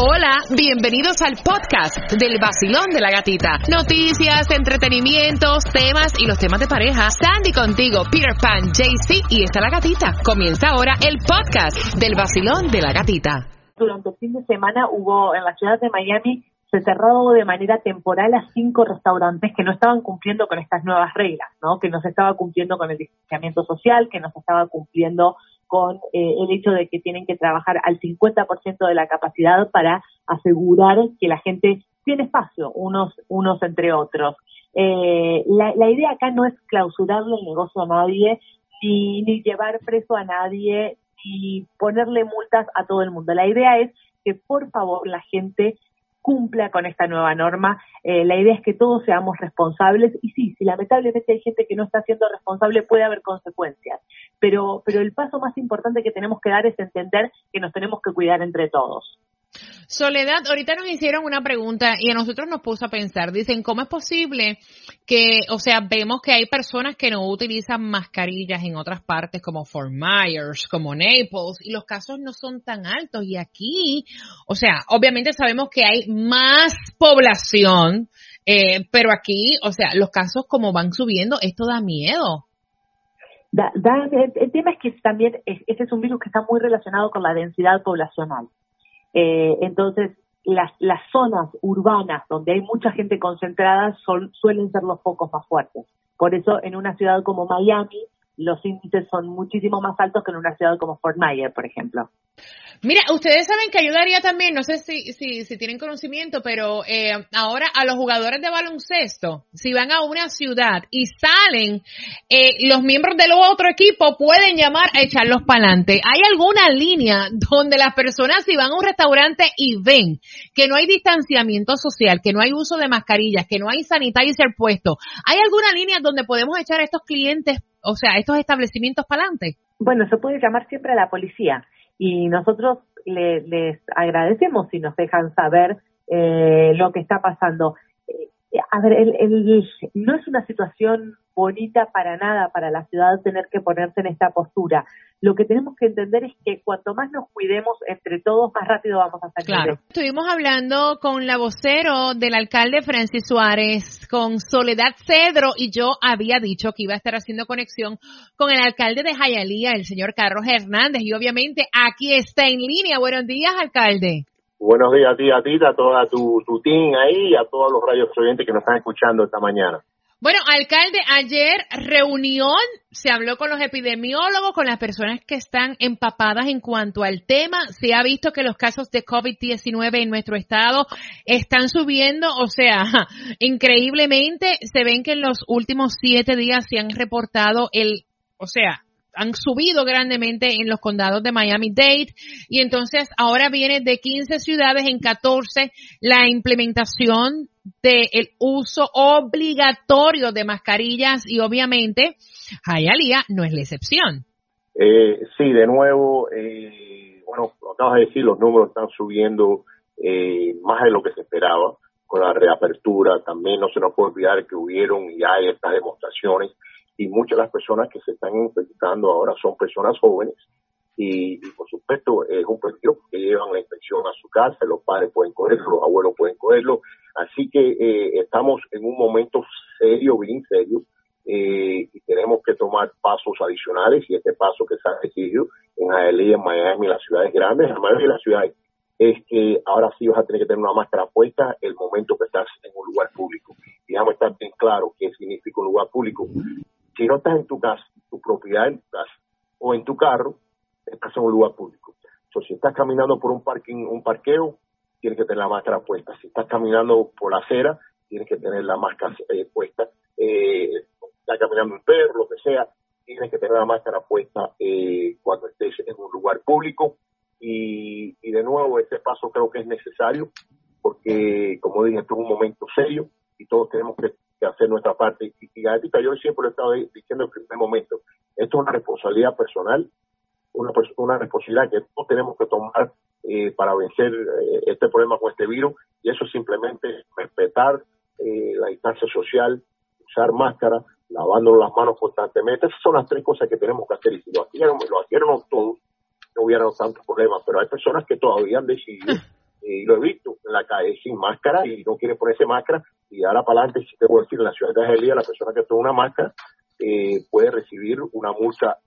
Hola, bienvenidos al podcast del vacilón de la gatita. Noticias, entretenimientos, temas y los temas de pareja. Sandy contigo, Peter Pan, JC y está la gatita. Comienza ahora el podcast del vacilón de la gatita. Durante el fin de semana hubo en la ciudad de Miami se cerró de manera temporal a cinco restaurantes que no estaban cumpliendo con estas nuevas reglas, ¿no? Que no se estaba cumpliendo con el distanciamiento social, que no se estaba cumpliendo con eh, el hecho de que tienen que trabajar al 50% de la capacidad para asegurar que la gente tiene espacio unos unos entre otros. Eh, la, la idea acá no es clausurarle el negocio a nadie, ni, ni llevar preso a nadie, ni ponerle multas a todo el mundo. La idea es que por favor la gente cumpla con esta nueva norma. Eh, la idea es que todos seamos responsables y sí, si lamentablemente hay gente que no está siendo responsable puede haber consecuencias, pero, pero el paso más importante que tenemos que dar es entender que nos tenemos que cuidar entre todos. Soledad, ahorita nos hicieron una pregunta y a nosotros nos puso a pensar, dicen, ¿cómo es posible que, o sea, vemos que hay personas que no utilizan mascarillas en otras partes como Fort Myers, como Naples, y los casos no son tan altos y aquí, o sea, obviamente sabemos que hay más población, eh, pero aquí, o sea, los casos como van subiendo, esto da miedo. Da, da, el, tema es que también este es un virus que está muy relacionado con la densidad poblacional. Eh, entonces, las, las zonas urbanas donde hay mucha gente concentrada son, suelen ser los focos más fuertes. Por eso, en una ciudad como Miami, los índices son muchísimo más altos que en una ciudad como Fort Myers, por ejemplo. Mira, ustedes saben que ayudaría también, no sé si, si, si tienen conocimiento, pero eh, ahora a los jugadores de baloncesto, si van a una ciudad y salen, eh, los miembros del otro equipo pueden llamar a echarlos para adelante. ¿Hay alguna línea donde las personas si van a un restaurante y ven que no hay distanciamiento social, que no hay uso de mascarillas, que no hay sanitizer puesto, ¿hay alguna línea donde podemos echar a estos clientes, o sea, estos establecimientos para adelante? Bueno, se puede llamar siempre a la policía y nosotros les agradecemos si nos dejan saber eh, lo que está pasando. A ver, el, no es una situación bonita para nada para la ciudad tener que ponerse en esta postura. Lo que tenemos que entender es que cuanto más nos cuidemos entre todos, más rápido vamos a salir. Claro. Estuvimos hablando con la vocero del alcalde Francis Suárez, con Soledad Cedro, y yo había dicho que iba a estar haciendo conexión con el alcalde de Jayalía, el señor Carlos Hernández, y obviamente aquí está en línea. Buenos días, alcalde. Buenos días a ti, a ti, a toda tu, tu team ahí y a todos los radios oyentes que nos están escuchando esta mañana. Bueno, alcalde, ayer reunión, se habló con los epidemiólogos, con las personas que están empapadas en cuanto al tema. Se ha visto que los casos de COVID-19 en nuestro estado están subiendo, o sea, increíblemente se ven que en los últimos siete días se han reportado el, o sea, han subido grandemente en los condados de Miami-Dade y entonces ahora viene de 15 ciudades en 14 la implementación del uso obligatorio de mascarillas y obviamente Hialeah no es la excepción. Eh, sí, de nuevo, eh, bueno, acabas de decir, los números están subiendo eh, más de lo que se esperaba con la reapertura. También no se nos puede olvidar que hubieron y hay estas demostraciones y muchas de las personas que se están infectando ahora son personas jóvenes y, por supuesto es un peligro que llevan la infección a su casa, los padres pueden cogerlo, los abuelos pueden cogerlo, así que eh, estamos en un momento serio, bien serio, eh, y tenemos que tomar pasos adicionales y este paso que se ha decidido en Hialeah, en Miami, las ciudades grandes, en la mayoría de las ciudades, es que ahora sí vas a tener que tener una máscara puesta el momento que estás en un lugar público. Y déjame estar bien claro qué significa un lugar público si no estás en tu casa, tu propiedad o en tu carro, estás en un lugar público. Entonces, si estás caminando por un parking, un parqueo, tienes que tener la máscara puesta. Si estás caminando por la acera, tienes que tener la máscara eh, puesta. Eh, caminando un perro, lo que sea, tienes que tener la máscara puesta eh, cuando estés en un lugar público. Y, y de nuevo, este paso creo que es necesario porque, como dije, esto es un momento serio y todos tenemos que que hacer nuestra parte. Y, y yo siempre lo he estado diciendo en el primer momento, esto es una responsabilidad personal, una, una responsabilidad que todos tenemos que tomar eh, para vencer eh, este problema con este virus, y eso simplemente respetar eh, la distancia social, usar máscara, lavándonos las manos constantemente. Esas son las tres cosas que tenemos que hacer. Y si lo hicieron, lo todos, no hubiera tantos problemas, pero hay personas que todavía han decidido y lo he visto en la calle sin máscara y no quiere ponerse máscara y ahora para adelante, si te puedo decir, en la ciudad de Argelia, la persona que toma una máscara eh, puede recibir una multa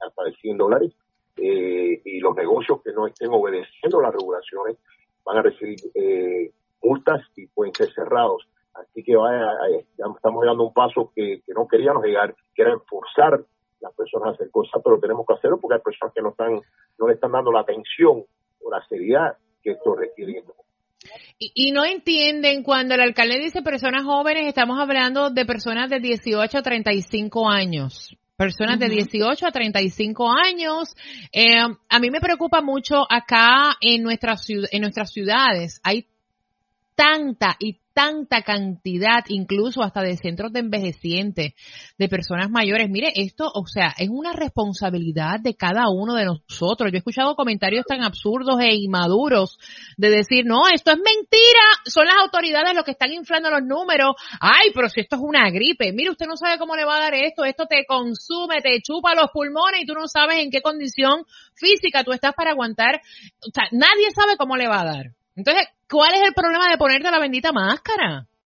hasta de 100 dólares eh, y los negocios que no estén obedeciendo las regulaciones van a recibir eh, multas y pueden ser cerrados. Así que vaya, estamos dando un paso que, no queríamos llegar, que era forzar las personas a hacer cosas, pero tenemos que hacerlo porque hay personas que no están, no le están dando la atención o la seriedad que esto requiere. Y, no entienden cuando el alcalde dice personas jóvenes, estamos hablando de personas de 18 a 35 años. Personas de 18 a 35 años. Eh, a mí me preocupa mucho acá en, nuestras en nuestras ciudades. Hay tanta y tanta cantidad, incluso hasta de centros de envejecientes, de personas mayores. Mire, esto, o sea, es una responsabilidad de cada uno de nosotros. Yo he escuchado comentarios tan absurdos e inmaduros de decir, no, esto es mentira, son las autoridades los que están inflando los números. Ay, pero si esto es una gripe, mire, usted no sabe cómo le va a dar esto, esto te consume, te chupa los pulmones y tú no sabes en qué condición física tú estás para aguantar. O sea, nadie sabe cómo le va a dar. Entonces, ¿cuál es el problema de ponerte la bendita máscara?